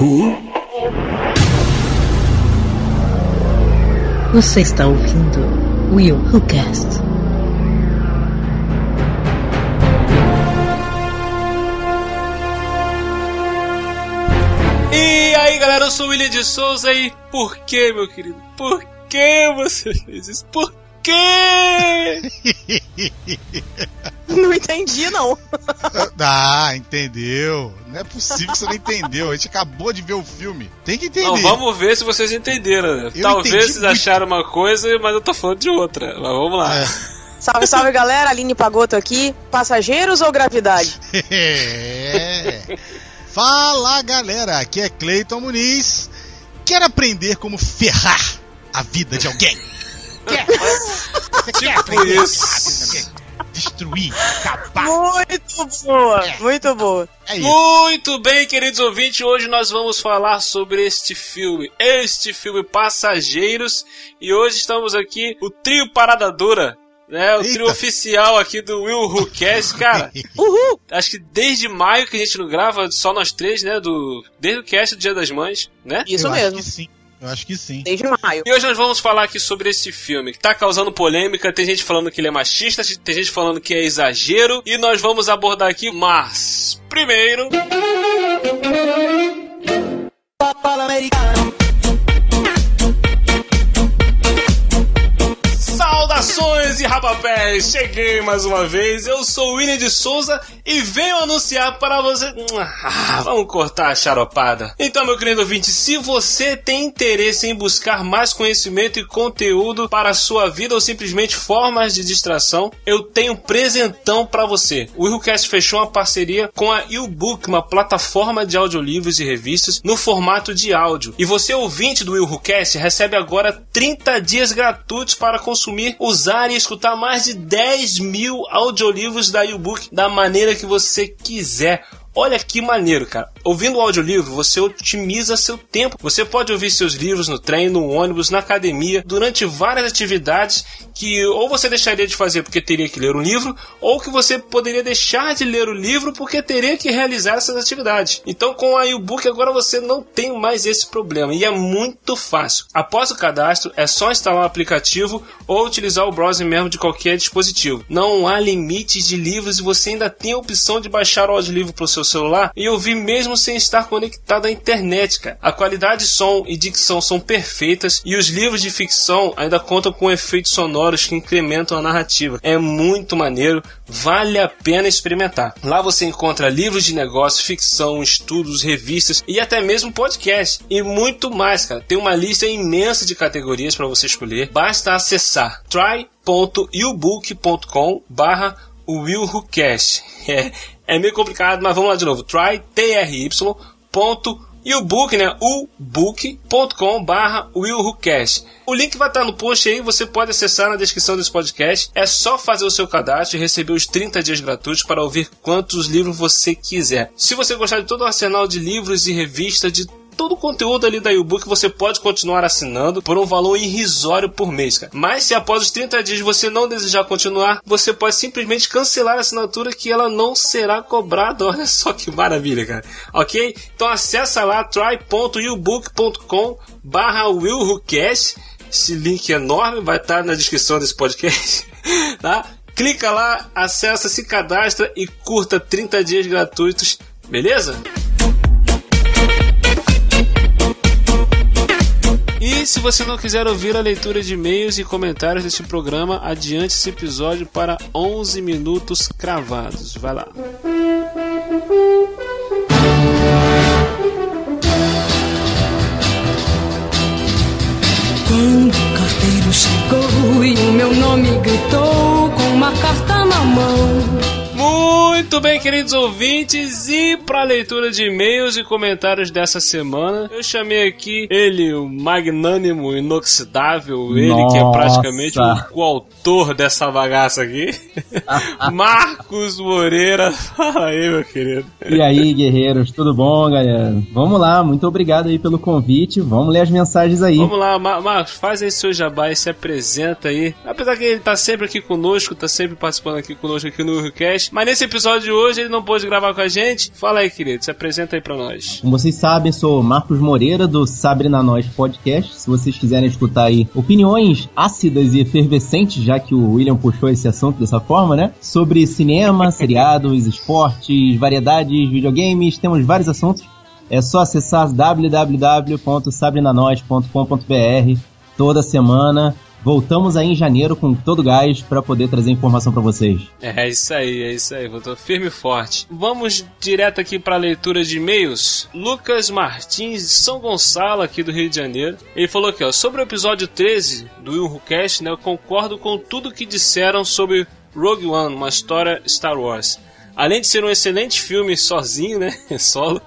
Who? Você está ouvindo Will Who Cast. E aí galera, eu sou o William de Souza e por que, meu querido? Por que você fez isso? Por quê? Não entendi, não. Ah, entendeu. Não é possível que você não entendeu. A gente acabou de ver o filme. Tem que entender. Não, vamos ver se vocês entenderam. Né? Talvez vocês muito. acharam uma coisa, mas eu tô falando de outra. Mas vamos lá. É. Salve, salve, galera. Aline Pagoto aqui. Passageiros ou gravidade? É. Fala galera, aqui é Cleiton Muniz. Quer aprender como ferrar a vida de alguém? Quer? Você quer Tipo aprender a isso. Destruir, acabar. Muito boa, muito boa. É. Muito bem, queridos ouvintes, hoje nós vamos falar sobre este filme, este filme Passageiros, e hoje estamos aqui, o trio Parada Dura, né, o Eita. trio oficial aqui do Will Who Cast, cara, Uhul. acho que desde maio que a gente não grava, só nós três, né, do, desde o cast do Dia das Mães, né? Isso Eu mesmo. acho que sim. Eu acho que sim. Desde maio. E hoje nós vamos falar aqui sobre esse filme que tá causando polêmica. Tem gente falando que ele é machista, tem gente falando que é exagero. E nós vamos abordar aqui, mas primeiro. Rapapés! Cheguei mais uma vez, eu sou o William de Souza e venho anunciar para você. Ah, vamos cortar a charopada. Então, meu querido ouvinte, se você tem interesse em buscar mais conhecimento e conteúdo para a sua vida ou simplesmente formas de distração, eu tenho um presentão para você. O Willcast fechou uma parceria com a YouBook, uma plataforma de audiolivros e revistas no formato de áudio. E você, ouvinte do Willcast, recebe agora 30 dias gratuitos para consumir, usar e escutar mais de 10 mil audiolivros da YouBook da maneira que você quiser. Olha que maneiro, cara. Ouvindo o audiolivro, você otimiza seu tempo. Você pode ouvir seus livros no trem, no ônibus, na academia, durante várias atividades que ou você deixaria de fazer porque teria que ler um livro, ou que você poderia deixar de ler o livro porque teria que realizar essas atividades. Então, com a e-book agora você não tem mais esse problema e é muito fácil. Após o cadastro, é só instalar o aplicativo ou utilizar o browser mesmo de qualquer dispositivo. Não há limites de livros e você ainda tem a opção de baixar o audiolivro para o seu celular e ouvir mesmo sem estar conectado à internet, cara. A qualidade de som e dicção são perfeitas e os livros de ficção ainda contam com efeitos sonoros que incrementam a narrativa. É muito maneiro, vale a pena experimentar. Lá você encontra livros de negócio, ficção, estudos, revistas e até mesmo podcast e muito mais, cara. Tem uma lista imensa de categorias para você escolher. Basta acessar try.ubook.com barra é meio complicado, mas vamos lá de novo. Try, T-R-Y, ponto, e o book, né? ubook.com barra willwhocast. O link vai estar no post aí, você pode acessar na descrição desse podcast. É só fazer o seu cadastro e receber os 30 dias gratuitos para ouvir quantos livros você quiser. Se você gostar de todo o arsenal de livros e revistas, de todo o conteúdo ali da U-Book você pode continuar assinando por um valor irrisório por mês, cara. Mas se após os 30 dias você não desejar continuar, você pode simplesmente cancelar a assinatura que ela não será cobrada. Olha só que maravilha, cara. Ok? Então acessa lá try.ubook.com barra willwhocast esse link enorme vai estar na descrição desse podcast, tá? Clica lá, acessa, se cadastra e curta 30 dias gratuitos, beleza? E se você não quiser ouvir a leitura de e-mails e comentários deste programa, adiante esse episódio para 11 minutos cravados. Vai lá. Quando o carteiro chegou e o meu nome gritou com uma carta na mão. Muito bem, queridos ouvintes, e para leitura de e-mails e comentários dessa semana, eu chamei aqui ele, o magnânimo, inoxidável, ele que é praticamente o coautor dessa bagaça aqui, Marcos Moreira. Fala aí, meu querido. E aí, guerreiros, tudo bom, galera? Vamos lá, muito obrigado aí pelo convite. Vamos ler as mensagens aí. Vamos lá, Mar- Marcos, faz aí seu jabá e se apresenta aí. Apesar que ele tá sempre aqui conosco, tá sempre participando aqui conosco aqui no Willcast. Mas nesse episódio episódio de hoje ele não pôde gravar com a gente. Fala aí, querido, se apresenta aí pra nós. Como vocês sabem, sou Marcos Moreira do Sabre na Nós Podcast. Se vocês quiserem escutar aí opiniões ácidas e efervescentes, já que o William puxou esse assunto dessa forma, né? Sobre cinema, seriados, esportes, variedades, videogames, temos vários assuntos. É só acessar www.sabrenanois.com.br toda semana. Voltamos aí em janeiro com todo gás para poder trazer informação para vocês. É isso aí, é isso aí, voltou firme e forte. Vamos direto aqui para a leitura de e-mails. Lucas Martins de São Gonçalo, aqui do Rio de Janeiro. Ele falou aqui, ó, sobre o episódio 13 do Will Cast, né, eu concordo com tudo que disseram sobre Rogue One, uma história Star Wars. Além de ser um excelente filme sozinho, né? Solo,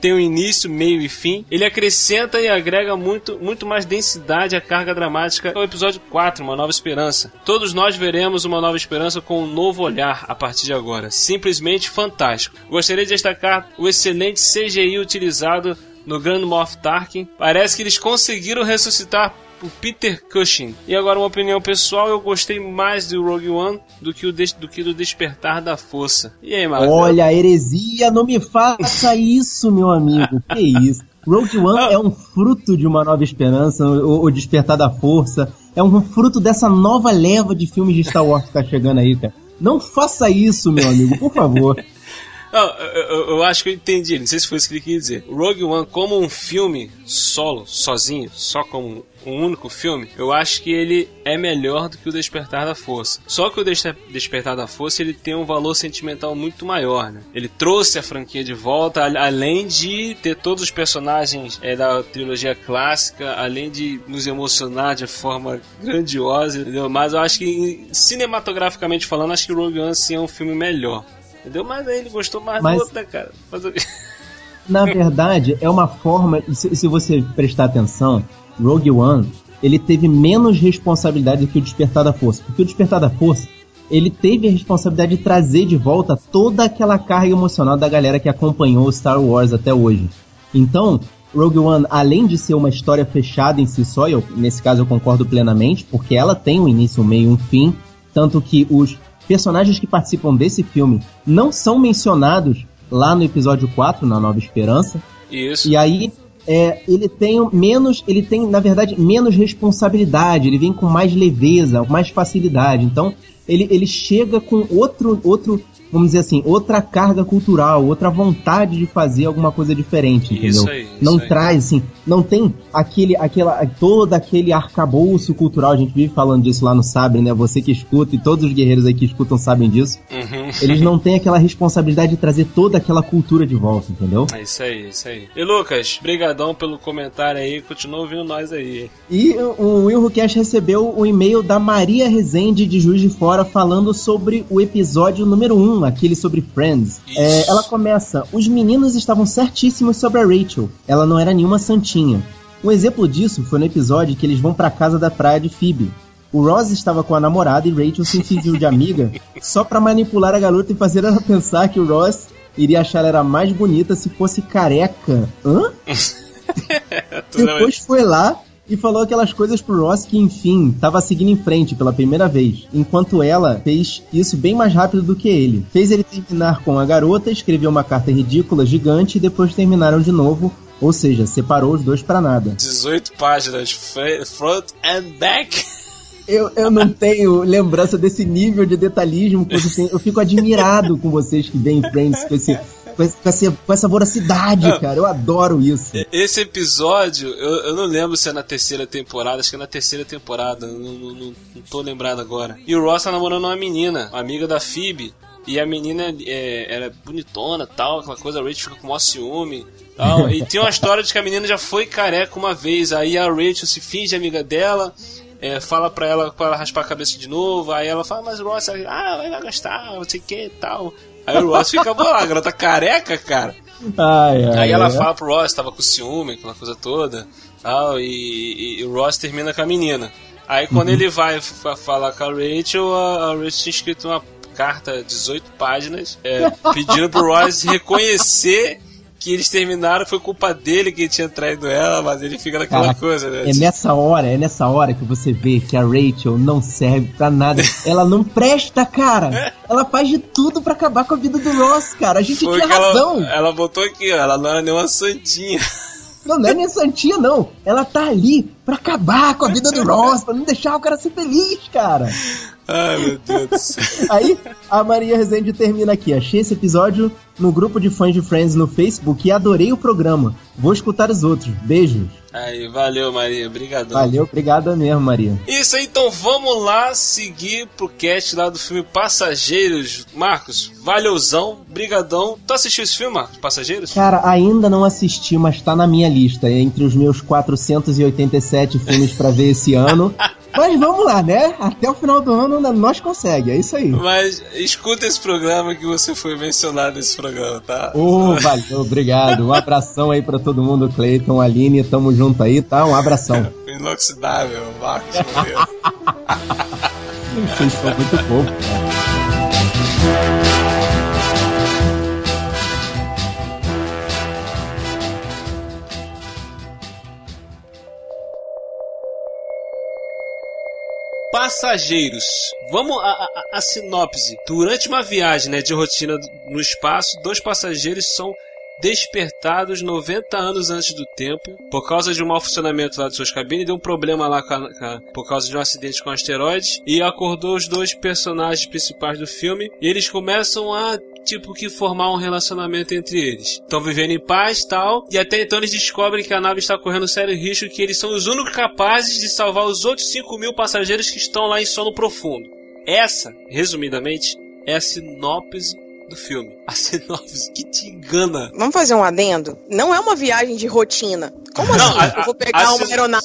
tem um início, meio e fim. Ele acrescenta e agrega muito, muito mais densidade à carga dramática ao episódio 4, Uma Nova Esperança. Todos nós veremos Uma Nova Esperança com um novo olhar a partir de agora. Simplesmente fantástico. Gostaria de destacar o excelente CGI utilizado no Grand Moff Tarkin. Parece que eles conseguiram ressuscitar o Peter Cushing. E agora uma opinião pessoal, eu gostei mais do Rogue One do que, o do, que do Despertar da Força. E aí, Marcos? Olha, heresia, não me faça isso, meu amigo. que isso? Rogue One é um fruto de uma nova esperança, o, o Despertar da Força. É um fruto dessa nova leva de filmes de Star Wars que tá chegando aí, cara. Não faça isso, meu amigo, por favor. Não, eu, eu, acho que eu entendi, não sei se foi isso que ele quis dizer. Rogue One, como um filme solo, sozinho, só como um único filme, eu acho que ele é melhor do que o Despertar da Força. Só que o Despertar da Força ele tem um valor sentimental muito maior, né? Ele trouxe a franquia de volta, além de ter todos os personagens é, da trilogia clássica, além de nos emocionar de forma grandiosa, entendeu? Mas eu acho que cinematograficamente falando, acho que Rogue One sim é um filme melhor. Entendeu? Mas aí ele gostou mais Mas... do outro, né, cara? Na verdade, é uma forma. Se, se você prestar atenção, Rogue One ele teve menos responsabilidade do que o Despertar da Força. Porque o Despertar da Força, ele teve a responsabilidade de trazer de volta toda aquela carga emocional da galera que acompanhou Star Wars até hoje. Então, Rogue One, além de ser uma história fechada em si só, eu, nesse caso eu concordo plenamente, porque ela tem um início, um meio e um fim, tanto que os personagens que participam desse filme não são mencionados lá no episódio 4, na Nova Esperança. Isso. E aí é, ele tem menos, ele tem na verdade menos responsabilidade, ele vem com mais leveza, mais facilidade. Então ele, ele chega com outro, outro vamos dizer assim, outra carga cultural, outra vontade de fazer alguma coisa diferente, entendeu? Isso aí, isso não aí. traz, assim, não tem aquele, aquela, todo aquele arcabouço cultural, a gente vive falando disso lá no Sabre, né? Você que escuta e todos os guerreiros aí que escutam sabem disso. Uhum. Eles não têm aquela responsabilidade de trazer toda aquela cultura de volta, entendeu? É isso aí, isso aí. E Lucas, brigadão pelo comentário aí, continua ouvindo nós aí. E o Will Cash recebeu o e-mail da Maria Rezende de Juiz de Fora falando sobre o episódio número 1 aquele sobre Friends. É, ela começa: Os meninos estavam certíssimos sobre a Rachel. Ela não era nenhuma santinha. Um exemplo disso foi no episódio que eles vão para casa da praia de Phoebe. O Ross estava com a namorada e Rachel se fingiu de amiga só para manipular a garota e fazer ela pensar que o Ross iria achar ela mais bonita se fosse careca. Hã? Depois foi lá e falou aquelas coisas pro Ross que, enfim, tava seguindo em frente pela primeira vez, enquanto ela fez isso bem mais rápido do que ele. Fez ele terminar com a garota, escreveu uma carta ridícula, gigante, e depois terminaram de novo, ou seja, separou os dois para nada. 18 páginas, front and back. Eu, eu não tenho lembrança desse nível de detalhismo. Eu fico admirado com vocês que veem Friends com esse com, essa, com essa voracidade, cara. Eu adoro isso. Esse episódio, eu, eu não lembro se é na terceira temporada, acho que é na terceira temporada, não, não, não, não tô lembrado agora. E o Ross tá namorando uma menina, uma amiga da Phoebe. E a menina é, era bonitona tal, aquela coisa, a Rachel fica com o maior ciúme. Tal. E tem uma história de que a menina já foi careca uma vez, aí a Rachel se finge amiga dela, é, fala pra ela para ela raspar a cabeça de novo, aí ela fala, mas o Ross, ah, vai gostar, não sei o que tal. Aí o Ross fica bolado, a garota careca, cara. Ai, ai, aí ela ai. fala pro Ross, tava com ciúme, aquela coisa toda, tal, e, e, e, o Ross termina com a menina. Aí quando uhum. ele vai falar com a Rachel, a, a Rachel tinha escrito uma carta, 18 páginas, é, pedindo pro Ross reconhecer que eles terminaram, foi culpa dele que tinha traído ela, mas ele fica naquela Caraca, coisa, né? É nessa hora, é nessa hora que você vê que a Rachel não serve pra nada. Ela não presta, cara. Ela faz de tudo pra acabar com a vida do Ross, cara. A gente Foi tinha que ela, razão. ela botou aqui, ó, ela não era nenhuma santinha. Não, não é nem santinha, não. Ela tá ali pra acabar com a vida do Ross, pra não deixar o cara ser feliz, cara. Ai, meu Deus do céu. Aí a Maria Rezende termina aqui. Achei esse episódio no grupo de fãs de Friends no Facebook e adorei o programa. Vou escutar os outros. Beijos. Aí, valeu, Maria. Obrigadão. Valeu, obrigado mesmo, Maria. Isso aí, então vamos lá seguir pro cast lá do filme Passageiros. Marcos, valeuzão, brigadão. Tu assistiu esse filme, Marcos? Passageiros? Cara, ainda não assisti, mas tá na minha lista. É entre os meus 487 filmes pra ver esse ano. Mas vamos lá, né? Até o final do ano nós consegue, é isso aí. Mas escuta esse programa que você foi mencionado nesse programa, tá? Ô, valeu, obrigado. Um abração aí pra todo mundo, Cleiton, Aline, tamo junto aí, tá? Um abração. Inoxidável, Marcos. Moreira. Vocês são muito cara. Passageiros. Vamos a, a, a sinopse. Durante uma viagem né, de rotina no espaço, dois passageiros são despertados 90 anos antes do tempo por causa de um mau funcionamento lá de suas cabines, deu um problema lá com a- com a- por causa de um acidente com um asteroide e acordou os dois personagens principais do filme e eles começam a tipo que formar um relacionamento entre eles. Estão vivendo em paz tal e até então eles descobrem que a nave está correndo sério risco que eles são os únicos capazes de salvar os outros 5 mil passageiros que estão lá em sono profundo. Essa, resumidamente, é a sinopse do filme. A sinopse que te engana. Vamos fazer um adendo? Não é uma viagem de rotina. Como Não, assim? a- eu vou pegar a- uma aeronave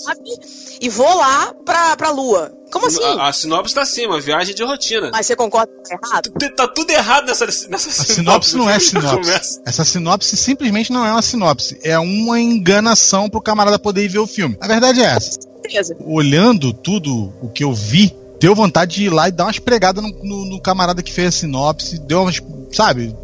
e vou lá pra, pra Lua. Como assim? A, a sinopse tá acima, viagem de rotina. Mas você concorda que tá errado? T- Tá tudo errado nessa, nessa A sinopse não é sinopse. Essa sinopse simplesmente não é uma sinopse. É uma enganação pro camarada poder ir ver o filme. A verdade é essa. Olhando tudo o que eu vi, deu vontade de ir lá e dar umas pregadas no, no- no camarada que fez a sinopse. Deu umas. Sabe?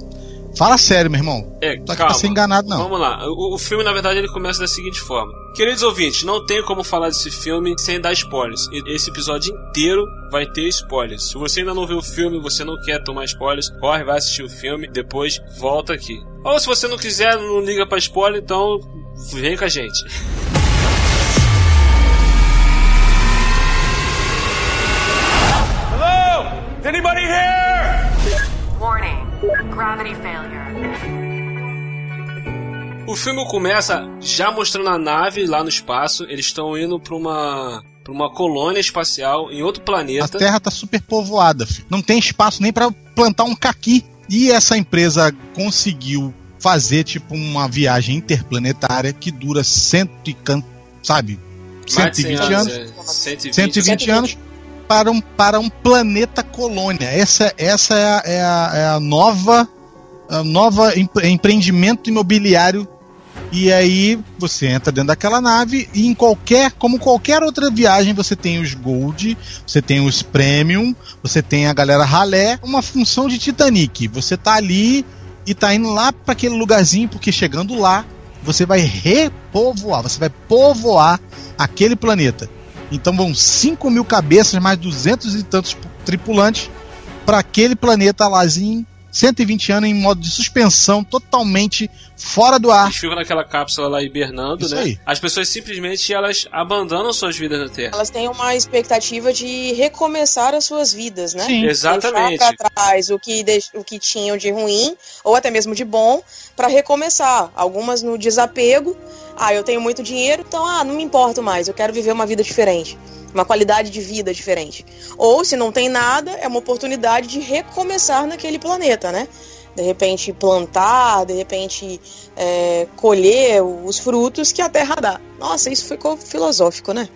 Fala sério, meu irmão. É, Só que calma. ser enganado, não. Vamos lá. O, o filme, na verdade, ele começa da seguinte forma. Queridos ouvintes, não tem como falar desse filme sem dar spoilers. E- Esse episódio inteiro vai ter spoilers. Se você ainda não viu o filme, você não quer tomar spoilers, corre, vai assistir o filme, depois volta aqui. Ou se você não quiser, não liga pra spoiler, então vem com a gente. Warning. Gravity failure. O filme começa já mostrando a nave lá no espaço. Eles estão indo pra uma, pra uma colônia espacial em outro A planeta. Terra tá super povoada, filho. Não tem espaço nem pra plantar um caqui. E essa empresa conseguiu fazer tipo uma viagem interplanetária que dura cento e can... sabe? Mais de 100 120 anos. é, 120, 120 anos para um, para um planeta colônia. Essa, essa é, a, é, a, é a nova, a nova empre- empreendimento imobiliário. E aí você entra dentro daquela nave e em qualquer, como qualquer outra viagem, você tem os Gold, você tem os Premium, você tem a galera ralé, uma função de Titanic. Você tá ali e tá indo lá para aquele lugarzinho, porque chegando lá, você vai repovoar, você vai povoar aquele planeta. Então vão 5 mil cabeças, mais 200 e tantos tripulantes para aquele planeta lázinho, 120 anos em modo de suspensão, totalmente fora do ar. Eles ficam naquela cápsula lá hibernando, Isso né? aí. As pessoas simplesmente elas abandonam suas vidas na Terra. Elas têm uma expectativa de recomeçar as suas vidas, né? Sim. Exatamente. Deixar pra trás o que, deix- o que tinham de ruim, ou até mesmo de bom, pra recomeçar. Algumas no desapego. Ah, eu tenho muito dinheiro, então, ah, não me importo mais, eu quero viver uma vida diferente. Uma qualidade de vida diferente. Ou, se não tem nada, é uma oportunidade de recomeçar naquele planeta, né? De repente plantar, de repente é, colher os frutos que a Terra dá. Nossa, isso ficou filosófico, né?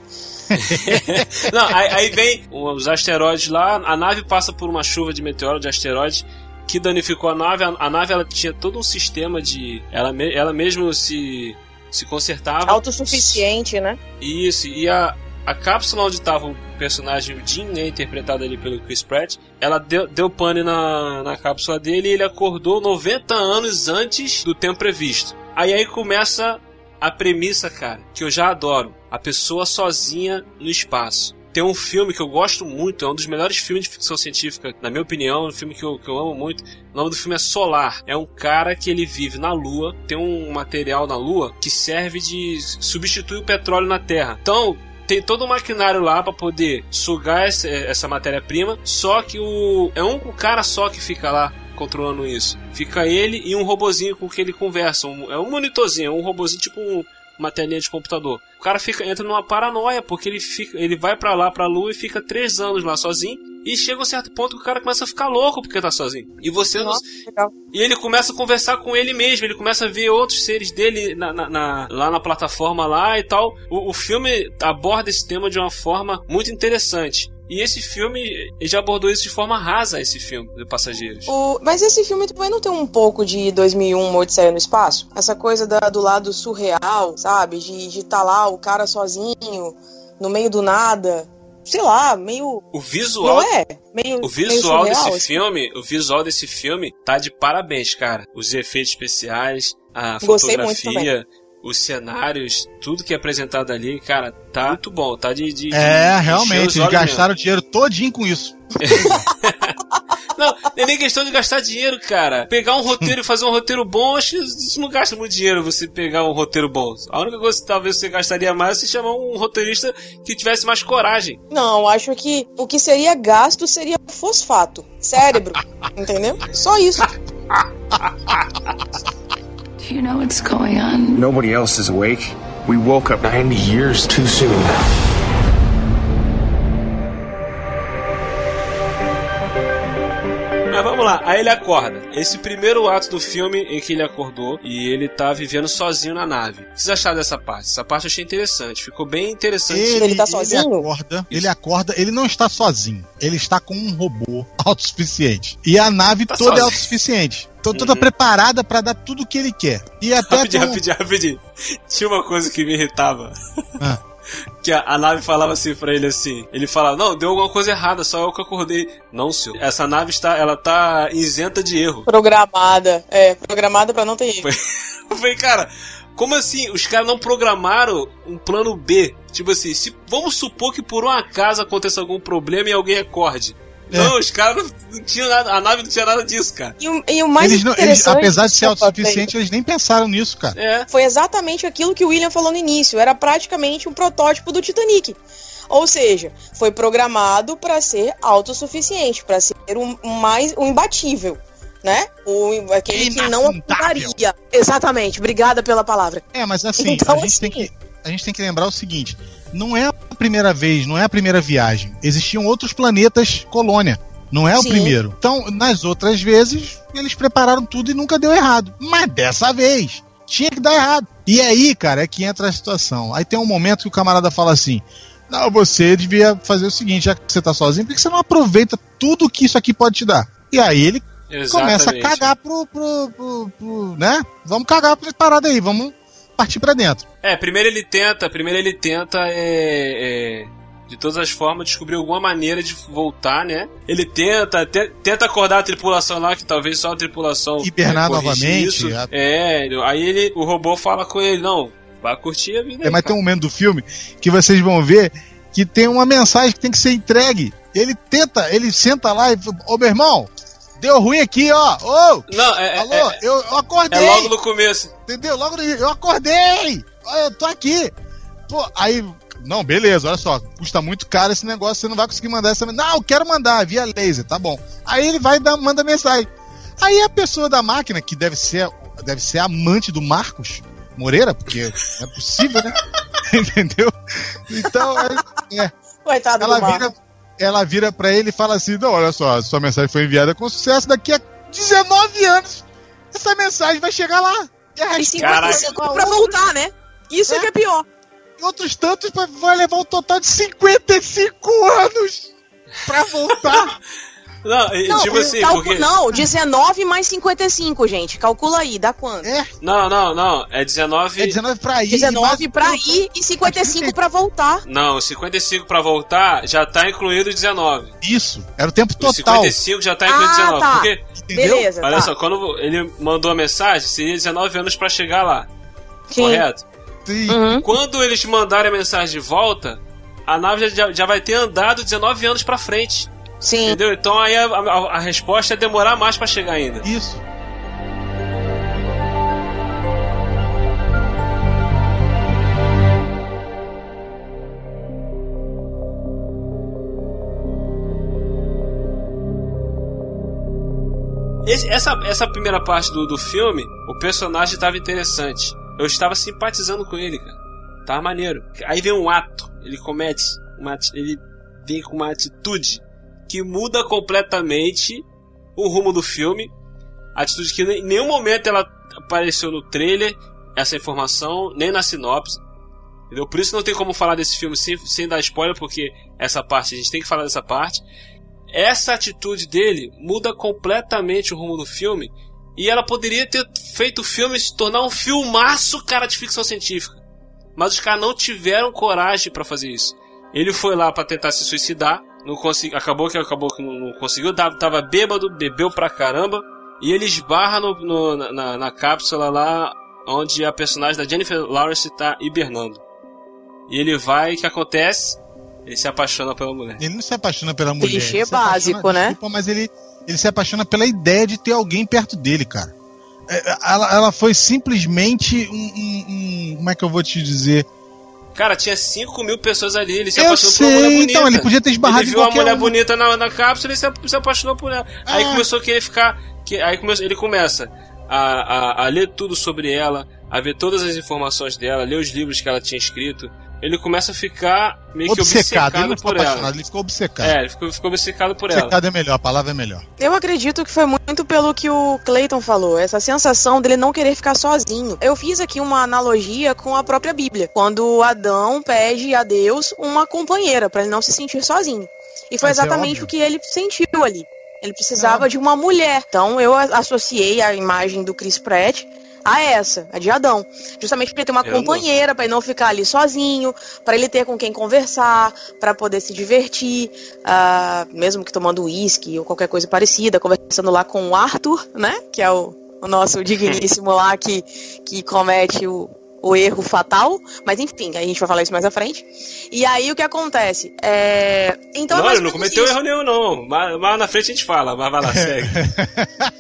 Não, aí, aí vem os asteroides lá, a nave passa por uma chuva de meteoro de asteroides que danificou a nave. A, a nave ela tinha todo um sistema de. Ela, ela mesmo se, se consertava. Autossuficiente, né? Isso, e a, a cápsula onde estava o personagem o Jim, né, interpretado ali pelo Chris Pratt, ela deu, deu pane na, na cápsula dele e ele acordou 90 anos antes do tempo previsto. Aí aí começa a premissa, cara, que eu já adoro. A pessoa sozinha no espaço. Tem um filme que eu gosto muito, é um dos melhores filmes de ficção científica, na minha opinião, um filme que eu, que eu amo muito. O nome do filme é Solar. É um cara que ele vive na Lua, tem um material na Lua que serve de substituir o petróleo na Terra. Então, tem todo o maquinário lá para poder sugar essa, essa matéria-prima, só que o é um cara só que fica lá controlando isso. Fica ele e um robozinho com que ele conversa. Um- é um monitorzinho, é um robozinho tipo um- uma telinha de computador. O cara fica entra numa paranoia porque ele fica, ele vai pra lá pra lua e fica três anos lá sozinho. E chega um certo ponto que o cara começa a ficar louco porque tá sozinho. E você não, Nossa, legal. e ele começa a conversar com ele mesmo, ele começa a ver outros seres dele na, na- na- lá na plataforma lá e tal. O, o filme aborda esse tema de uma forma muito interessante. E esse filme ele já abordou isso de forma rasa, esse filme, de Passageiros. O- mas esse filme também não tem um pouco de 2001, Uma Odisseia no Espaço? Essa coisa da- do lado surreal, sabe? De estar lá o cara sozinho, no meio do nada. Sei lá, meio. O visual Não é? Meio, O meio visual surreal, desse assim. filme, o visual desse filme tá de parabéns, cara. Os efeitos especiais, a Gostei fotografia, os cenários, tudo que é apresentado ali, cara, tá muito bom, tá de, de de É, encher realmente, eles gastaram dinheiro todinho com isso. Não, não é nem questão de gastar dinheiro, cara. Pegar um roteiro e fazer um roteiro bom, acho que isso não gasta muito dinheiro você pegar um roteiro bom. A única coisa que talvez você gastaria mais é se chamar um roteirista que tivesse mais coragem. Não, acho que o que seria gasto seria fosfato. Cérebro. entendeu? Só isso. You know what's going on? Nobody else is awake. We woke up 90 years too soon. Vamos lá, aí ele acorda. Esse primeiro ato do filme em que ele acordou e ele tá vivendo sozinho na nave. O que vocês acharam dessa parte? Essa parte eu achei interessante. Ficou bem interessante. Ele tá sozinho? Ele acorda, ele acorda, ele não está sozinho. Ele está com um robô autossuficiente. E a nave Tá toda é sozinho. autossuficiente. To- Toda Uhum. preparada pra dar tudo o que ele quer. E até Rapidinho, um- rapidinho, rapidinho. Tinha uma coisa que me irritava. Ah. Que a, a nave falava assim pra ele assim. Ele falava, não, deu alguma coisa errada, só eu que acordei. Não, senhor. Essa nave está, ela tá isenta de erro. Programada. É, programada pra não ter erro. Eu falei, cara, como assim? Os caras não programaram um plano B? Tipo assim, se, vamos supor que por um acaso aconteça algum problema e alguém acorde. É. Não, os caras não, tinham nada, a nave não tinha nada disso, cara. E, o- e o mais eles não- eles, interessante. apesar de ser autossuficiente, eles nem pensaram nisso, cara. É. foi exatamente aquilo que o William falou no início. Era praticamente um protótipo do Titanic. Ou seja, foi programado para ser autossuficiente, para ser um, um mais um imbatível, né? O, aquele que não afundaria. Exatamente. Obrigada pela palavra. É, mas assim, Então, a, gente assim- tem que, a gente tem que lembrar o seguinte: não é a primeira vez, não é a primeira viagem. Existiam outros planetas colônia. Não é o Sim. primeiro. Então, nas outras vezes, eles prepararam tudo e nunca deu errado. Mas dessa vez, tinha que dar errado. E aí, cara, é que entra a situação. Aí tem um momento que o camarada fala assim: Não, você devia fazer o seguinte, já que você tá sozinho, por que você não aproveita tudo que isso aqui pode te dar? E aí ele começa a Exatamente. cagar pro, pro, pro, pro- né? Vamos cagar pra essa parada aí, vamos partir pra dentro. É, primeiro ele tenta, primeiro ele tenta, é, é, de todas as formas, descobrir alguma maneira de voltar, né? Ele tenta, te- tenta acordar a tripulação lá, que talvez só a tripulação Hibernar corrigir novamente, Isso. a- É, aí ele, o robô fala com ele, não, vai curtir a vida. É, aí, mas cara. tem um momento do filme que vocês vão ver que tem uma mensagem que tem que ser entregue. Ele tenta, ele senta lá e fala, ô meu irmão, deu ruim aqui, ó. Ô, Não, é, alô, é, eu, eu acordei. é logo no começo. Entendeu? Logo no eu acordei. Eu tô aqui. Pô, aí, não, beleza, olha só, custa muito caro esse negócio, você não vai conseguir mandar essa Não, eu quero mandar via laser, tá bom. Aí ele vai dar, manda mensagem. Aí a pessoa da máquina, que deve ser, deve ser amante do Marcos Moreira, porque é possível, né? Entendeu? Então, é, é, Coitado ela vira, ela vira pra ele e fala assim: Não, olha só, sua mensagem foi enviada com sucesso. Daqui a 19 anos, essa mensagem vai chegar lá. E a Caraca. 55 pra voltar, né? Isso é que é pior. E outros tantos vai levar um total de 55 anos pra voltar. Não, Não, tipo assim, calcu- porque... não, 19 mais 55, gente. Calcula aí, dá quanto? É, Não, não, não, é 19... é 19 pra ir. 19 e pra ir e 55 pra voltar. Não, 55 pra voltar já tá incluído 19. Isso, era o tempo O total. 55 já tá incluído Ah, 19. tá. Porque Entendeu? Beleza, Olha tá. só, quando ele mandou a mensagem, seria 19 anos pra chegar lá. Sim. Correto? Sim. Uhum. Quando eles mandarem a mensagem de volta, a nave já, já vai ter andado 19 anos pra frente. Sim. Entendeu? Então aí a, a- a resposta é demorar mais pra chegar ainda. Isso. Esse- essa, essa primeira parte do, do filme, o personagem estava interessante. Eu estava simpatizando com ele, cara. Tava maneiro. Aí vem um ato, ele comete, uma, ele vem com uma atitude que muda completamente o rumo do filme. Atitude que em nenhum momento ela apareceu no trailer, essa informação, nem na sinopse. Entendeu? Por isso não tem como falar desse filme sem, sem dar spoiler, porque essa parte, a gente tem que falar dessa parte essa atitude dele muda completamente o rumo do filme. E ela poderia ter feito o filme se tornar um filmaço, cara, de ficção científica. Mas os caras não tiveram coragem pra fazer isso. Ele foi lá pra tentar se suicidar, não consegui, acabou que acabou que não, não conseguiu, tava, tava bêbado, bebeu pra caramba, e ele esbarra no, no- na- na, cápsula lá onde a personagem da Jennifer Lawrence tá hibernando. E ele vai, o que acontece? Ele se apaixona pela mulher. Ele não se apaixona pela mulher. Clichê ele se apaixona- básico, né? Desculpa, mas ele, ele se apaixona pela ideia de ter alguém perto dele, cara. É, Ela, ela foi simplesmente um, um- um- Como é que eu vou te dizer? Cara, tinha 5 mil pessoas ali, ele se Eu apaixonou por uma sei, mulher bonita. então, ele podia ter esbarrado Ele viu uma mulher uma. bonita na, na cápsula e se, se apaixonou por ela. Aí Ah. começou a querer ficar. Que, aí come, ele começa a, a, a ler tudo sobre ela, a ver todas as informações dela, ler os livros que ela tinha escrito. Ele começa a ficar meio que Obcecado. Ele obcecado não ficou por ela. ele ficou obcecado. É, ele ficou, ficou obcecado por ela. obcecado é melhor, a palavra é melhor. Eu acredito que foi muito pelo que o Clayton falou, essa sensação dele não querer ficar sozinho. Eu fiz aqui uma analogia com a própria Bíblia, quando Adão pede a Deus uma companheira para ele não se sentir sozinho. E foi Mas é exatamente óbvio. o que ele sentiu ali. Ele precisava de uma mulher. Então eu associei a imagem do Chris Pratt a essa, a de Adão. Justamente pra ele ter uma companheira, pra ele não ficar ali sozinho, pra ele ter com quem conversar, pra poder se divertir, ah, mesmo que tomando uísque ou qualquer coisa parecida, conversando lá com o Arthur, né? Que é o, o nosso digníssimo lá que, que comete o, o erro fatal. Mas enfim, a gente vai falar isso mais à frente. E aí o que acontece? É... Então é não, ele ou não cometeu isso. erro nenhum, não. Mas, mas na frente a gente fala, mas vai lá, segue.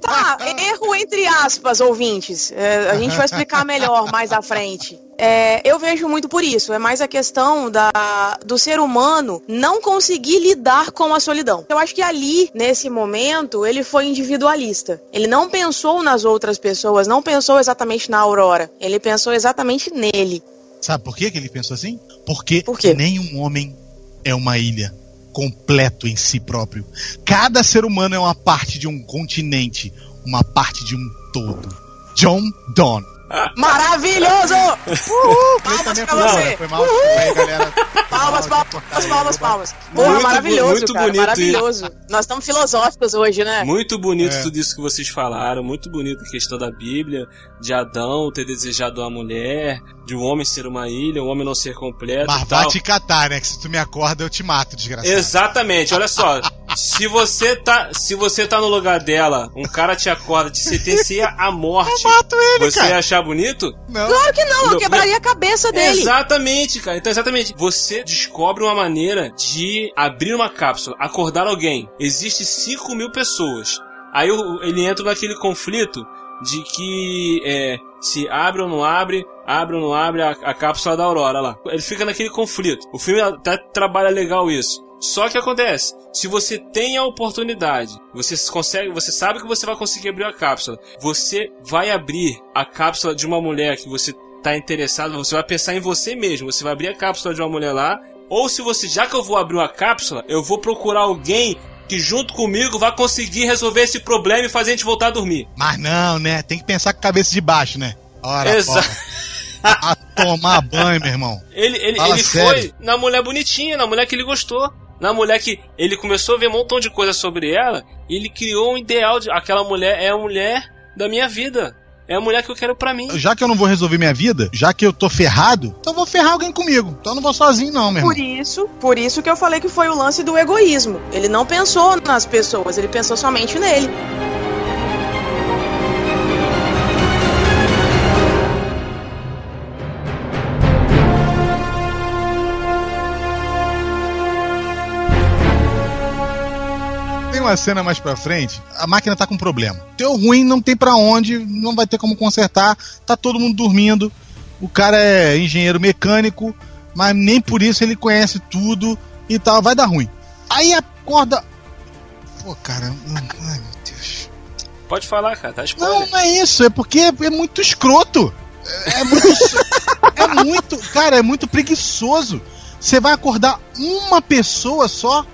Tá, erro entre aspas, ouvintes. É, a gente vai explicar melhor mais à frente. É, eu vejo muito por isso. É mais a questão da, do ser humano não conseguir lidar com a solidão. Eu acho que ali, nesse momento, ele foi individualista. Ele não pensou nas outras pessoas, não pensou exatamente na Aurora. Ele pensou exatamente nele. Sabe por que ele pensou assim? Porque Por nenhum homem é uma ilha completo em si próprio. Cada ser humano é uma parte de um continente, uma parte de um todo. John Donne. Maravilhoso! Uhul! Palmas pra você! Foi mal, foi aí, galera. Palmas, palmas, palmas, palmas. Porra, Muito maravilhoso, muito cara, bonito maravilhoso. Nós estamos filosóficos hoje, né? Muito bonito É. tudo isso que vocês falaram, muito bonito a questão da Bíblia, de Adão ter desejado uma mulher, de um homem ser uma ilha, um homem não ser completo Mas e tal. vai te catar, né? Que se tu me acorda, eu te mato, desgraçado. Exatamente, olha só. se você tá, se você tá no lugar dela, um cara te acorda, te sentencia à morte. Eu mato ele, você cara. ia achar bonito? Não. Claro que não, eu quebraria a cabeça dele. Exatamente, cara. Então, exatamente. Você descobre uma maneira de abrir uma cápsula, acordar alguém. Existe 5 mil pessoas. Aí ele entra naquele conflito de que é, se abre ou não abre, abre ou não abre a, a cápsula da Aurora lá. Ele fica naquele conflito. O filme até trabalha legal isso. Só que acontece, se você tem a oportunidade, você consegue, você sabe que você vai conseguir abrir a cápsula. Você vai abrir a cápsula de uma mulher que você tá interessado, você vai pensar em você mesmo. Você vai abrir a cápsula de uma mulher lá, ou se você, já que eu vou abrir uma cápsula, eu vou procurar alguém que junto comigo vai conseguir resolver esse problema e fazer a gente voltar a dormir. Mas não, né? Tem que pensar com a cabeça de baixo, né? Ora, Exa- porra. A tomar banho, meu irmão. Ele, ele, Fala ele sério. foi na mulher bonitinha, na mulher que ele gostou. Na mulher que ele começou a ver um montão de coisa sobre ela e ele criou um ideal de aquela mulher é a mulher da minha vida. É a mulher que eu quero pra mim. Já que eu não vou resolver minha vida, já que eu tô ferrado, então eu vou ferrar alguém comigo. Então eu não vou sozinho, não, meu Por irmão. isso, por isso que eu falei que foi o lance do egoísmo. Ele não pensou nas pessoas, ele pensou somente nele. Uma cena mais pra frente, a máquina tá com problema. Deu ruim, não tem pra onde, não vai ter como consertar, tá todo mundo dormindo. O cara é engenheiro mecânico, mas nem por isso ele conhece tudo e tal, vai dar ruim. Aí acorda. Pô, cara, ai meu Deus. Pode falar, cara, tá Não, não é isso, é porque é muito escroto. É, é muito. é muito. Cara, é muito preguiçoso. Você vai acordar uma pessoa só?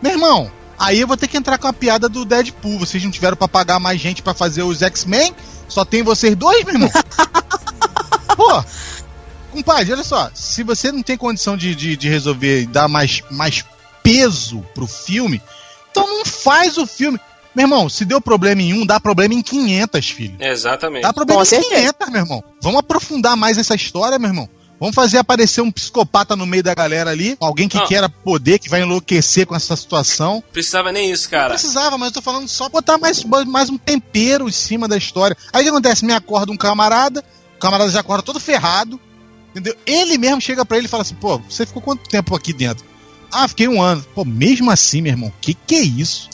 Meu irmão, aí eu vou ter que entrar com a piada do Deadpool. Vocês não tiveram pra pagar mais gente pra fazer os X-Men? Só tem vocês dois, meu irmão? Pô, compadre, olha só. Se você não tem condição de, de, de resolver e dar mais, mais peso pro filme, então não faz o filme. Meu irmão, se deu problema em um, dá problema em 500, filho. Exatamente. Dá problema Com em certeza. 500, meu irmão. Vamos aprofundar mais essa história, meu irmão. Vamos fazer aparecer um psicopata no meio da galera ali, alguém que Não. queira poder, que vai enlouquecer com essa situação. Precisava nem isso, Não cara. precisava, mas eu tô falando só botar mais, mais um tempero em cima da história. Aí o que acontece? Me acorda um camarada, o camarada já acorda todo ferrado, entendeu? Ele mesmo chega pra ele e fala assim: pô, você ficou quanto tempo aqui dentro? Ah, fiquei um ano. Pô, mesmo assim, meu irmão, que que é isso?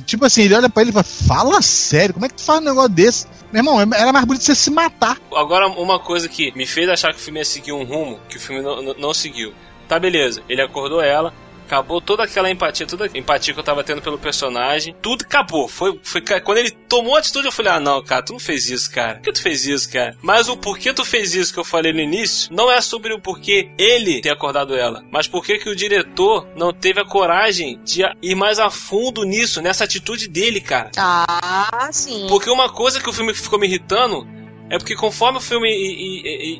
Tipo assim, ele olha pra ele e fala: fala sério, como é que tu faz um negócio desse? Meu irmão, era mais bonito você se matar. Agora, uma coisa que me fez achar que o filme ia seguir um rumo que o filme não, não- não seguiu. Tá, beleza. Ele acordou ela, acabou toda aquela empatia, toda a empatia que eu tava tendo pelo personagem. Tudo acabou. Foi, foi quando ele tomou a atitude, eu falei: ah, não, cara, tu não fez isso, cara. Por que tu fez isso, cara? Mas o porquê tu fez isso que eu falei no início não é sobre o porquê ele ter acordado ela, mas porquê que o diretor não teve a coragem de ir mais a fundo nisso, nessa atitude dele, cara. Ah, sim. Porque uma coisa que o filme ficou me irritando é porque conforme o filme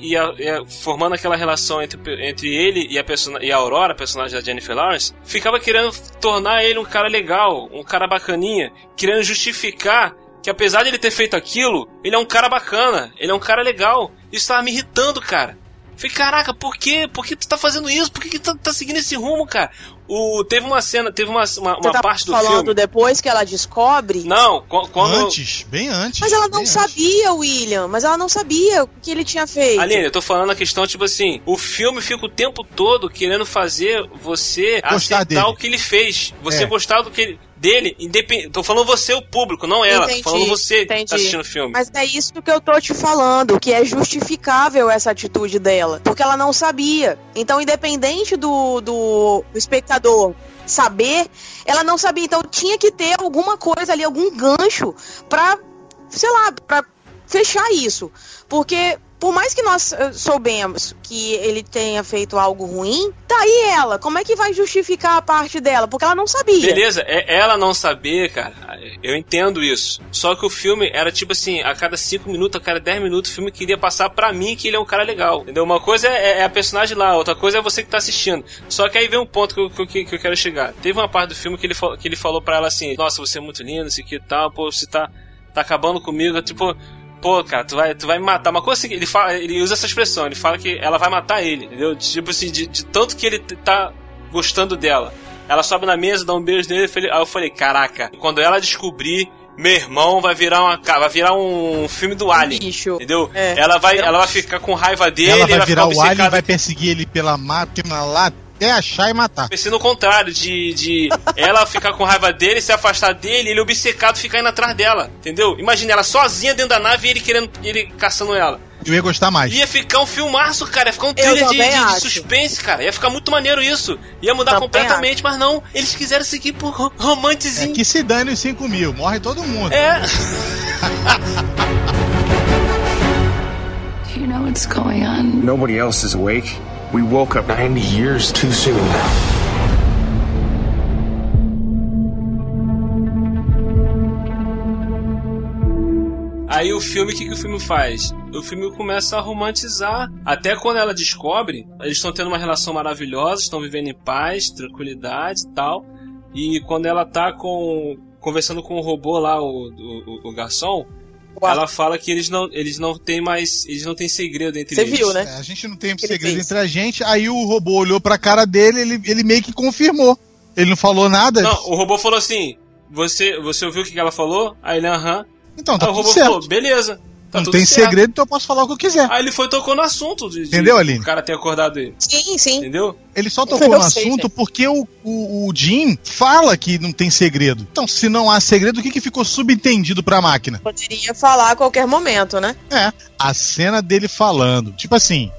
ia, formando aquela relação entre, entre ele e a, e a Aurora, a personagem da Jennifer Lawrence, ficava querendo tornar ele um cara legal, um cara bacaninha, querendo justificar que apesar de ele ter feito aquilo, ele é um cara bacana, ele é um cara legal. Isso tava me irritando, cara. Falei, caraca, por quê? Por que tu tá fazendo isso? Por que, que tu tá seguindo esse rumo, cara? O, teve uma cena, teve uma, uma, Você uma tá parte do falando filme. depois que ela descobre? Não, qu- quando. Antes, bem antes. Mas ela não bem antes. sabia, William. Mas ela não sabia o que ele tinha feito. Aline, eu tô falando a questão, tipo assim, o filme fica o tempo todo querendo fazer você Gostar aceitar dele. o que ele fez. Você É. gostar do que ele, dele, independente. Tô falando você, o público, não ela. Entendi, tô falando você que tá entendi. assistindo o filme. Mas é isso que eu tô te falando, que é justificável essa atitude dela. Porque ela não sabia. Então, independente do, do, do espectador saber, ela não sabia. Então tinha que ter alguma coisa ali, algum gancho pra, sei lá, pra fechar isso. Porque. Por mais que nós eh, soubemos que ele tenha feito algo ruim, tá aí ela. Como é que vai justificar a parte dela? Porque ela não sabia. Beleza, é ela não saber, cara, eu entendo isso. Só que o filme era tipo assim, a cada 5 minutos, a cada 10 minutos, o filme queria passar pra mim que ele é um cara legal. Entendeu? Uma coisa é, é a personagem lá, outra coisa é você que tá assistindo. Só que aí vem um ponto que eu, que, que eu quero chegar. Teve uma parte do filme que ele, que ele falou pra ela assim: Nossa, você é muito linda, isso aqui e tal, pô, você tá, tá acabando comigo. Tipo, pô, cara, tu vai, tu vai me matar. Uma coisa assim, ele, fala, ele usa essa expressão, ele fala que ela vai matar ele, entendeu? Tipo assim, de, de tanto que ele tá gostando dela. Ela sobe na mesa, dá um beijo nele, eu falei- aí eu falei, caraca, quando ela descobrir, meu irmão vai virar uma, vai virar um filme do Alien. bicho. Entendeu? É. Ela vai, ela vai ficar com raiva dele, Ela vai ficar virar o alien e vai perseguir ele pela máquina lá até achar e matar. Pensei no contrário, de, de ela ficar com raiva dele, se afastar dele, ele obcecado ficar indo atrás dela, entendeu? Imagina ela sozinha dentro da nave e ele querendo, ele caçando ela. Eu ia gostar mais. Ia ficar um filmaço, cara, ia ficar um thriller de, de- de acho. suspense, cara. Ia ficar muito maneiro isso. Ia mudar Também completamente, mas não, eles quiseram seguir por ro- É romantezinho. que se dane os 5 mil, morre todo mundo. É. Do you know what's going on? Nobody else is awake. We woke up 90 years too soon. Aí o filme, o que, que o filme faz? O filme começa a romantizar. Até quando ela descobre, eles estão tendo uma relação maravilhosa, estão vivendo em paz, tranquilidade e tal. E quando ela tá com. conversando com o robô lá, o, o, o garçom, ela fala que eles não, eles não têm mais. Eles não têm segredo entre Você eles. viu, né? É, a gente não tem ele segredo fez. entre a gente. Aí o robô olhou pra cara dele, ele, ele meio que confirmou. Ele não falou nada. Não, o robô falou assim: Você, você ouviu o que ela falou? Aí ele, aham. Então, tá Aí o robô certo. falou, beleza. Tá não tudo tem certo. segredo, então eu posso falar o que eu quiser. Aí ele foi tocou no assunto de, de Entendeu, Aline? o cara ter acordado ele. Sim, sim. Entendeu? Ele só tocou Eu no sei, assunto porque o, o, o Jim fala que não tem segredo. Então, se não há segredo, o que, que ficou subentendido pra máquina? Poderia falar a qualquer momento, né? É, a cena dele falando. Tipo assim,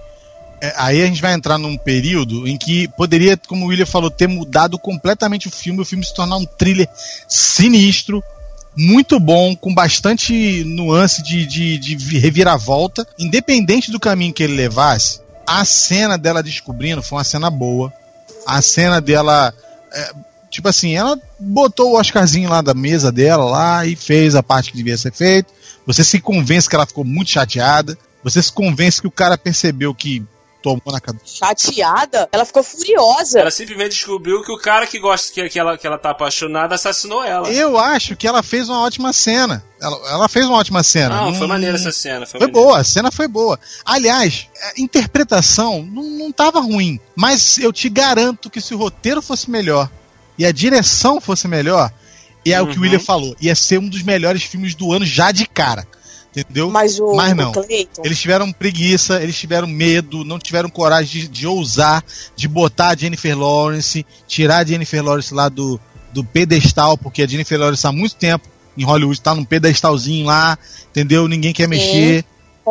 é, aí a gente vai entrar num período em que poderia, como o William falou, ter mudado completamente o filme, o filme se tornar um thriller sinistro, muito bom, com bastante nuance de, de, de vi- reviravolta. Independente do caminho que ele levasse, a cena dela descobrindo foi uma cena boa. A cena dela. é, tipo assim, ela botou o Oscarzinho lá da mesa dela lá e fez a parte que devia ser feita. Você se convence que ela ficou muito chateada. Você se convence que o cara percebeu que tomou na cabeça. Chateada, ela ficou furiosa. Ela simplesmente descobriu que o cara que gosta que, que, ela, que ela tá apaixonada assassinou ela. Eu acho que ela fez uma ótima cena. Ela, ela fez uma ótima cena. Não, Não- foi maneira essa cena. Foi, Foi boa, a cena foi boa. Aliás, a interpretação não, não tava ruim. Mas eu te garanto que se o roteiro fosse melhor e a direção fosse melhor, e é o que o Uhum. William falou, ia ser um dos melhores filmes do ano já de cara. Entendeu? Mas o, Mas não. Clayton, Eles tiveram preguiça, eles tiveram medo, não tiveram coragem de, de ousar, de botar a Jennifer Lawrence, tirar a Jennifer Lawrence lá do, do pedestal, porque a Jennifer Lawrence há muito tempo em Hollywood tá num pedestalzinho lá, entendeu? Ninguém quer mexer.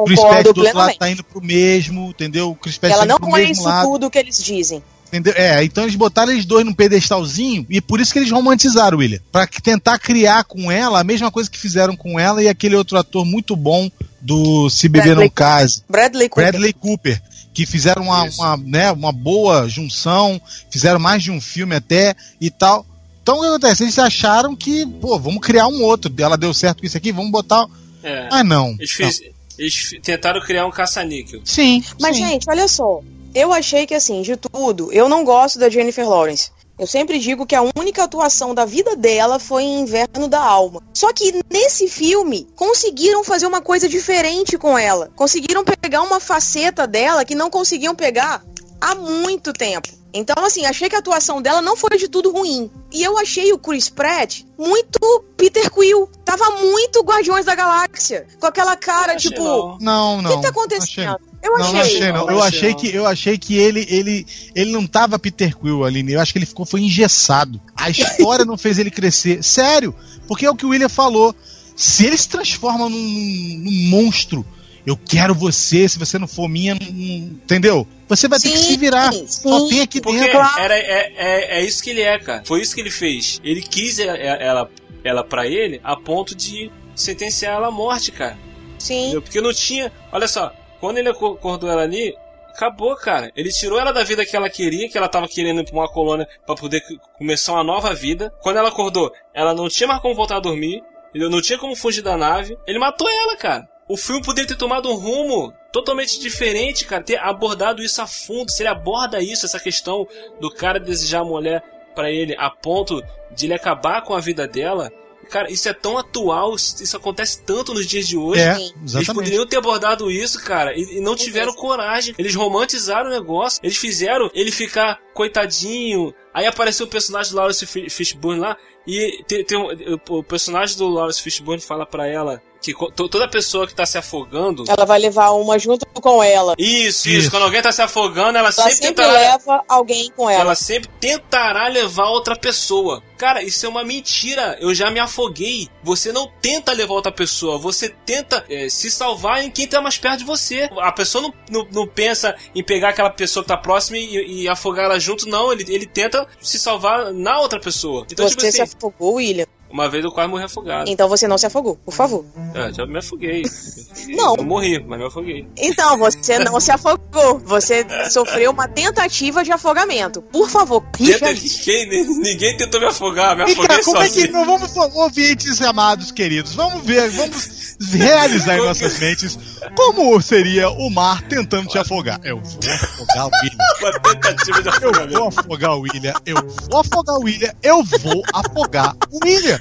Chris Pratt concordo do outro lado tá indo pro mesmo, entendeu? O Chris Pratt Ela tá indo não pro é mesmo isso lado. tudo que eles dizem. Entendeu? É, então eles botaram eles dois num pedestalzinho e por isso que eles romantizaram, William. Pra que- tentar criar com ela a mesma coisa que fizeram com ela e aquele outro ator muito bom do Se Beber Bradley Não Case. Bradley Cooper. Bradley Cooper, que fizeram uma, uma, né, uma boa junção, fizeram mais de um filme até e tal. Então o que acontece? Eles acharam que, pô, vamos criar um outro. Ela deu certo com isso aqui, vamos botar. É. Ah, não. Eles, Não. fiz- eles fi- tentaram criar um caça-níquel. Sim. Mas, sim. gente, olha só. Eu achei que, assim, de tudo, eu não gosto da Jennifer Lawrence. Eu sempre digo que a única atuação da vida dela foi em Inverno da Alma. Só que nesse filme, conseguiram fazer uma coisa diferente com ela. Conseguiram pegar uma faceta dela que não conseguiam pegar há muito tempo. Então, assim, achei que a atuação dela não foi de tudo ruim. E eu achei o Chris Pratt muito Peter Quill. Tava muito Guardiões da Galáxia. Com aquela cara, Achei tipo, não. Não, o não. que tá Achei. acontecendo? Eu Não, achei. não achei, não. não Eu achei, achei não. que, eu achei que ele, ele, ele não tava Peter Quill ali. Eu acho que ele ficou foi engessado. A história não fez ele crescer. Sério, porque é o que o William falou. Se ele se transforma num, num monstro, eu quero você. Se você não for minha, não- entendeu? Você vai ter que Sim, se virar. sim. Só tem aqui Porque dentro. era, é, é, é isso que ele é, cara. Foi isso que ele fez. Ele quis e- e- ela, ela pra ele a ponto de sentenciar ela à morte, cara. Sim. Entendeu? Porque não tinha. Olha só, quando ele acor- acordou ela ali, acabou, cara. Ele tirou ela da vida que ela queria, que ela tava querendo ir pra uma colônia pra poder começar uma nova vida. Quando ela acordou, ela não tinha mais como voltar a dormir, entendeu? não tinha como fugir da nave. Ele matou ela, cara. O filme poderia ter tomado um rumo totalmente diferente, cara. Ter abordado isso a fundo. Se ele aborda isso, essa questão do cara desejar a mulher pra ele a ponto de ele acabar com a vida dela. Cara, isso é tão atual, isso acontece tanto nos dias de hoje. É, Sim. Eles exatamente. poderiam ter abordado isso, cara, e, e não tiveram coragem. Eles romantizaram o negócio. Eles fizeram ele ficar coitadinho. Aí apareceu o personagem do Lawrence Fi- Fishburne lá. E tem, tem um- o, personagem do Lawrence Fishburne fala pra ela que toda pessoa que tá se afogando. Ela vai levar uma junto com ela. Isso, isso, Isso. Quando alguém tá se afogando, ela, Ela sempre, sempre tentará. leva alguém com ela. Ela sempre tentará levar outra pessoa. Cara, isso é uma mentira. Eu já me afoguei. Você não tenta levar outra pessoa. Você tenta é, se salvar em quem tá mais perto de você. A pessoa não, não, não pensa em pegar aquela pessoa que tá próxima e, e afogar ela junto, não. Ele, ele tenta se salvar na outra pessoa. Então, Você tipo se afogou, William. Uma vez eu quase morri afogado. Então você não se afogou, por favor. É, já me afoguei. Não. Eu morri, mas me afoguei. Então, você não se afogou. Você sofreu uma tentativa de afogamento. Por favor, Tenta, corrija ninguém, ninguém tentou me afogar, me Vem afoguei como é que sozinho. não vamos ouvintes amados queridos? Vamos ver, vamos realizar em nossas mentes como seria o mar tentando te afogar. Eu vou afogar o William. Uma tentativa de Eu afogamento. vou afogar o William. Eu vou afogar o William. Eu vou afogar o William.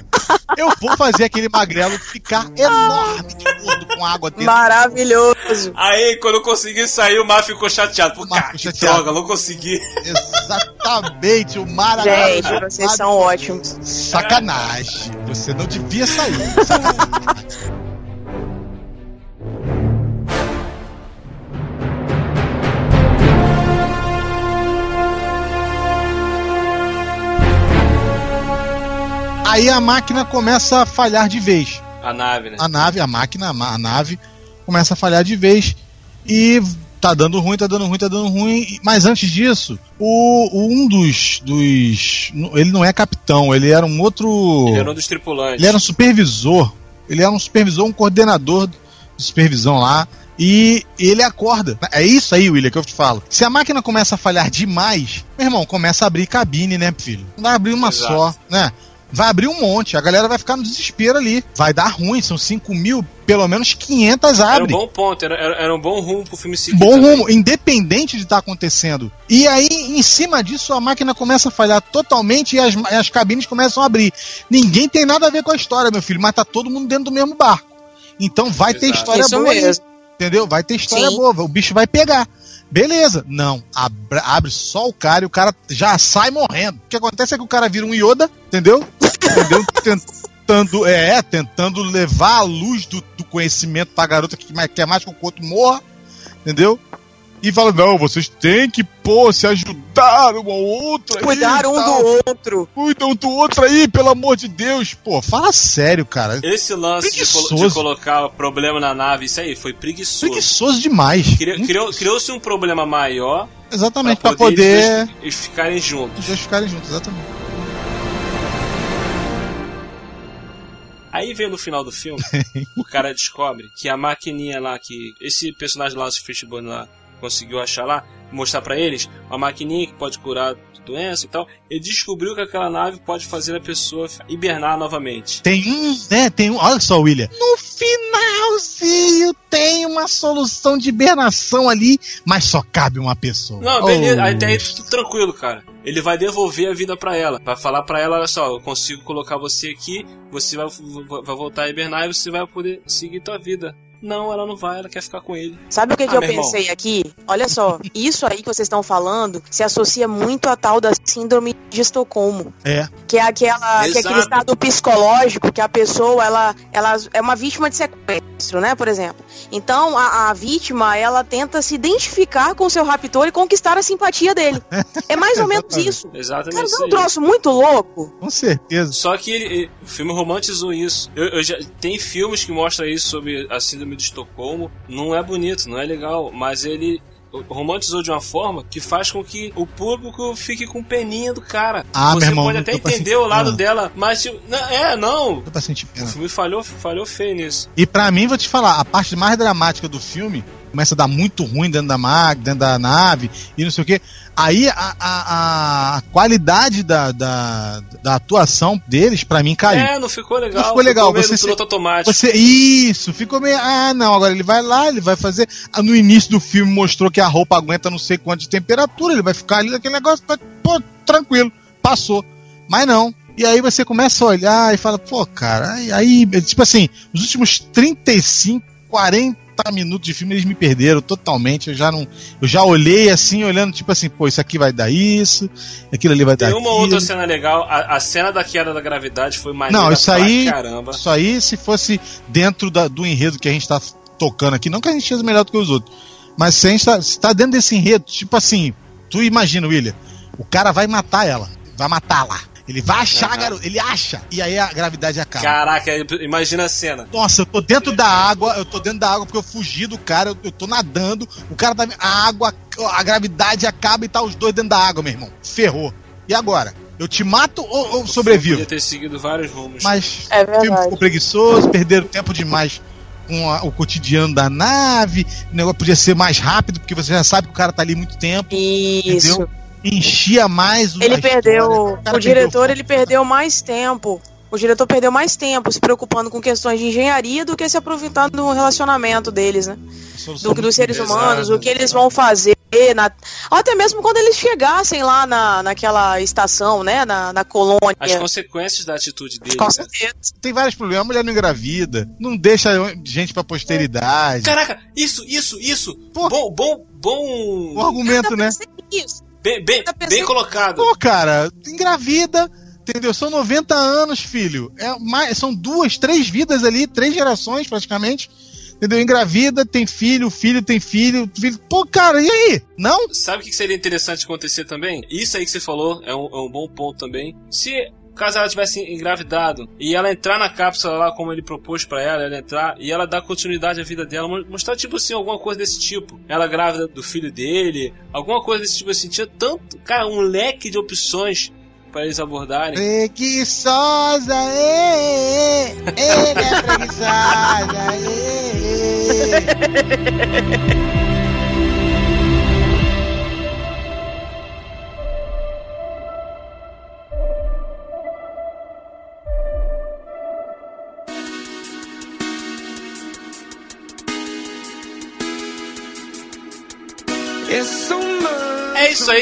Eu vou fazer aquele magrelo ficar enorme de gordo com água dentro. Maravilhoso. Aí, quando eu consegui sair, o Mar ficou chateado. Pô, cara, que chateado. droga, não consegui. Exatamente, o mar Gente, vocês são ótimos. Sacanagem. Você não devia sair. Sacanagem. Aí a máquina começa a falhar de vez. A nave, né? A nave, a máquina, a nave começa a falhar de vez e tá dando ruim, tá dando ruim, tá dando ruim. Mas antes disso, o, o- um dos, dos. Ele não é capitão, ele era um outro. Ele era um dos tripulantes. Ele era um supervisor. Ele era um supervisor, um coordenador de supervisão lá. E ele acorda. É isso aí, William, que eu te falo. Se a máquina começa a falhar demais, meu irmão, começa a abrir cabine, né, filho? Não vai abrir uma Exato. só, né? Vai abrir um monte, a galera vai ficar no desespero ali. Vai dar ruim, são 5 mil, pelo menos 500 Era um abrem. bom ponto, era, era, era um bom rumo pro filme seguir. Bom também. rumo, independente de estar acontecendo. E aí, em cima disso, a máquina começa a falhar totalmente e as, e as cabines começam a abrir. Ninguém tem nada a ver com a história, meu filho, mas tá todo mundo dentro do mesmo barco. Então vai ter Exato. história Isso boa aí, entendeu? Vai ter história Sim. boa, o bicho vai pegar. Beleza. Não, abra- abre só o cara e o cara já sai morrendo. O que acontece é que o cara vira um Yoda, entendeu? Entendeu? Tentando, é, tentando levar a luz do, do conhecimento pra garota que quer mais que o outro morra, entendeu? E fala, não, vocês têm que, pô, se ajudar uma ao outro aí, Cuidar um tal. do outro. Cuidam um do outro aí, pelo amor de Deus. Pô, fala sério, cara. Esse lance de, colo- de colocar problema na nave, isso aí foi preguiçoso. Preguiçoso demais. Criou- criou- Criou-se um problema maior Exatamente, pra pra poder... eles, eles ficarem juntos. Os dois ficarem juntos, exatamente. Aí vem no final do filme, o cara descobre que a maquininha lá que esse personagem lá, o Fishbone lá, conseguiu achar lá, mostrar pra eles, uma maquininha que pode curar doença e tal, ele descobriu que aquela nave pode fazer a pessoa hibernar novamente. Tem um, né? Tem um. Olha só, William. No finalzinho tem uma solução de hibernação ali, mas só cabe uma pessoa. Não, beleza, Oh. até aí tudo tranquilo, cara. Ele vai devolver a vida pra ela. Vai falar pra ela, olha só, eu consigo colocar você aqui, você vai, vai voltar a hibernar e você vai poder seguir tua vida. Não, ela não vai, ela quer ficar com ele. Sabe o que, que Ah, eu meu irmão. pensei aqui? Olha só, isso aí que vocês estão falando se associa muito à tal da síndrome de Estocolmo. É. Que é aquela que é aquele estado psicológico que a pessoa ela, ela é uma vítima de sequestro, né, por exemplo. Então a, a vítima ela tenta se identificar com o seu raptor e conquistar a simpatia dele. É mais ou menos isso. Exatamente Cara, não é um troço muito louco. Com certeza. Só que ele, ele- o filme romantizou isso. Eu, eu já, tem filmes que mostram isso sobre a síndrome de Estocolmo. Não é bonito, não é legal, mas ele romantizou de uma forma que faz com que o público fique com peninha do cara. Ah, Você meu irmão, pode até entender o lado pena. dela, mas tipo, não, é, não. O filme falhou, falhou feio nisso. E pra mim, vou te falar, a parte mais dramática do filme começa a dar muito ruim dentro da máquina, dentro da nave e não sei o que. Aí a, a, a- qualidade da, da, da atuação deles, pra mim, caiu. É, não ficou legal. Não ficou legal, meio você piloto automático. Você, isso, ficou meio. Ah, não, agora ele vai lá, ele vai fazer. Ah, No início do filme mostrou que a roupa aguenta não sei quanto de temperatura, ele vai ficar ali naquele negócio, pô, tranquilo, passou. Mas não. E aí você começa a olhar e fala, pô, cara, aí, aí, tipo assim, os últimos 35, 40 minutos de filme eles me perderam totalmente. Eu já não. Eu já olhei assim, olhando, tipo assim, pô, isso aqui vai dar isso, aquilo ali vai dar Tem uma aquilo. outra cena legal. A, a cena da queda da gravidade foi maneira Não, isso aí- caramba. Isso aí, se fosse dentro da- do enredo que a gente tá tocando aqui, não que a gente seja melhor do que os outros, mas se a gente tá, se tá dentro desse enredo, tipo assim, tu imagina, William, o cara vai matar ela, vai matá-la. Ele vai achar, garoto, ele acha, e aí a gravidade acaba. Caraca, imagina a cena. Nossa, eu tô dentro da água, eu tô dentro da água porque eu fugi do cara, eu, eu tô nadando, o cara tá. A água, a gravidade acaba e tá os dois dentro da água, meu irmão. Ferrou. E agora? Eu te mato ou, ou sobrevivo? Podia ter seguido vários rumos. Mas É o filme ficou preguiçoso, perderam tempo demais com a- o cotidiano da nave, o negócio podia ser mais rápido, porque você já sabe que o cara tá ali muito tempo, Isso. entendeu? Enchia mais o Ele história. perdeu. cara O diretor perdeu ele perdeu mais tempo. O diretor perdeu mais tempo se preocupando com questões de engenharia do que se aproveitando do relacionamento deles, né? Do, dos seres humanos, o que eles vão fazer. Na, ou até mesmo quando eles chegassem lá na, naquela estação, né? Na, na colônia. As consequências da atitude dele. Com certeza. Tem vários problemas, a mulher não engravida, não deixa gente pra posteridade. Caraca, isso, isso, isso. Pô. Bom, bom, bom. Um argumento, né? Isso. Bem, bem, bem colocado. Pô, cara, engravida, entendeu? São 90 anos, filho. É mais, são duas, três vidas ali, três gerações praticamente. Entendeu? Engravida, tem filho, filho tem filho, filho. Pô, cara, e aí? Não? Sabe o que seria interessante acontecer também? Isso aí que você falou é um, é um bom ponto também. Se caso ela tivesse engravidado e ela entrar na cápsula lá como ele propôs para ela, ela entrar e ela dar continuidade à vida dela, mostrar tipo assim alguma coisa desse tipo. Ela grávida do filho dele, alguma coisa desse tipo assim, tinha tanto, cara, um leque de opções para eles abordarem. Preguiçosa, ê, ê, ele é preguiçosa, ê, ê.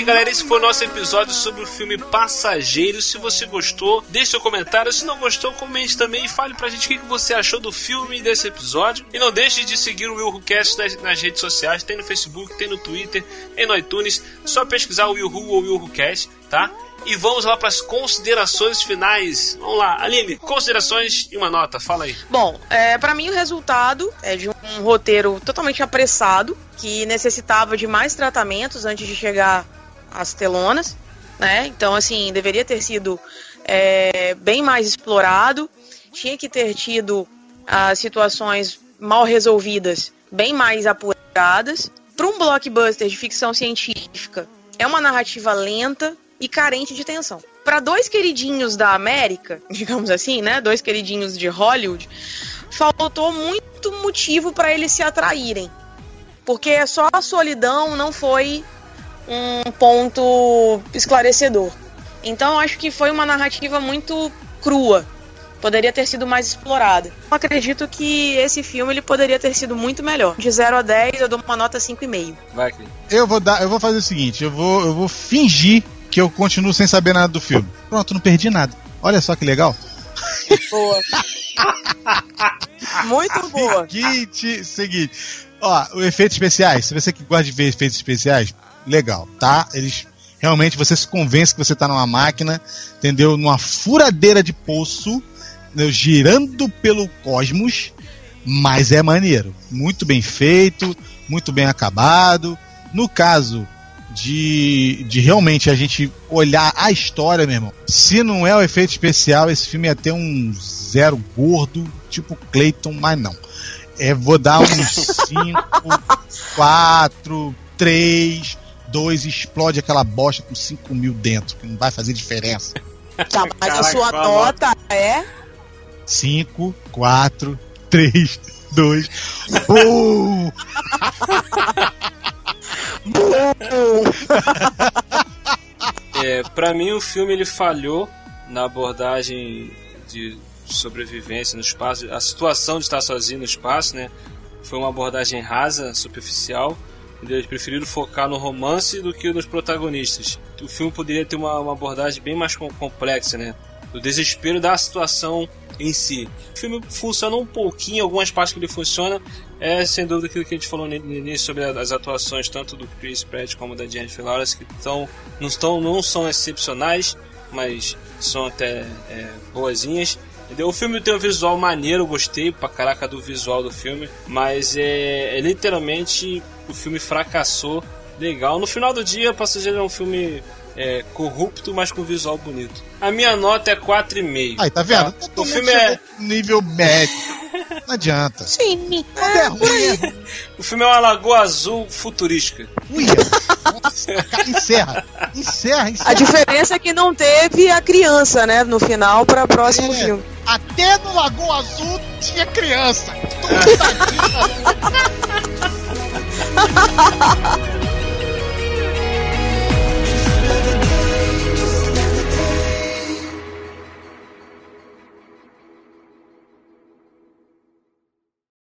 aí, galera. Esse foi o nosso episódio sobre o filme Passageiro. Se você gostou, deixe seu comentário. Se não gostou, comente também e fale pra gente o que você achou do filme e desse episódio. E não deixe de seguir o Will nas, nas, redes sociais. Tem no Facebook, tem no Twitter, tem no iTunes. Só pesquisar o Will Who ou Will Who Cast, tá? E vamos lá para as considerações finais. Vamos lá, Aline, considerações e uma nota, fala aí. Bom, é, para mim o resultado é de um roteiro totalmente apressado, que necessitava de mais tratamentos antes de chegar às telonas, né? Então, assim, deveria ter sido é, bem mais explorado, tinha que ter tido as situações mal resolvidas bem mais apuradas. Para um blockbuster de ficção científica, é uma narrativa lenta, e carente de tensão. Para dois queridinhos da América, digamos assim, né, dois queridinhos de Hollywood, faltou muito motivo para eles se atraírem. Porque só a solidão não foi um ponto esclarecedor. Então acho que foi uma narrativa muito crua. Poderia ter sido mais explorada. Eu acredito que esse filme ele poderia ter sido muito melhor. De 0 a 10, eu dou uma nota 5,5. Vai, Cris. Eu vou dar, eu vou fazer o seguinte, eu vou, eu vou fingir que eu continuo sem saber nada do filme. Pronto, não perdi nada. Olha só que legal. Boa. Muito boa. Seguinte, seguinte. Ó, os efeitos especiais, se você que gosta de ver efeitos especiais, legal, tá? Eles realmente você se convence que você tá numa máquina, entendeu? Numa furadeira de poço, entendeu? girando pelo cosmos, mas é maneiro. Muito bem feito, muito bem acabado. No caso de, de realmente a gente olhar a história, meu irmão. Se não é o efeito especial, esse filme ia ter um zero gordo, tipo Clayton, mas não. É, vou dar uns 5, 4, 3, 2, explode aquela bosta com 5 mil dentro, que não vai fazer diferença. Tá, mas Caraca, a sua nota é? 5, 4, 3, 2. Uh! é, para mim o filme ele falhou na abordagem de sobrevivência no espaço, a situação de estar sozinho no espaço, né? Foi uma abordagem rasa, superficial. Eles preferiram focar no romance do que nos protagonistas. O filme poderia ter uma, uma abordagem bem mais complexa, né? Do desespero da situação em si. O filme funciona um pouquinho, algumas partes que ele funciona, é sem dúvida aquilo que a gente falou no início sobre as atuações tanto do Chris Pratt como da Jennifer Lawrence que não, não são excepcionais, mas são até é, boazinhas. O filme tem um visual maneiro, gostei pra caraca do visual do filme, mas é, é literalmente o filme fracassou legal. No final do dia, Passageiro é um filme é, corrupto, mas com visual bonito. A minha nota é 4,5. Aí, tá vendo? Tá? O filme é nível médio. Não adianta. Sim. É, é ruim. o filme é uma lagoa azul futurística. Uia. encerra. Encerra, encerra. A diferença é que não teve a criança, né, no final para próximo é, filme. Até no Lagoa Azul tinha criança. 哈哈哈哈哈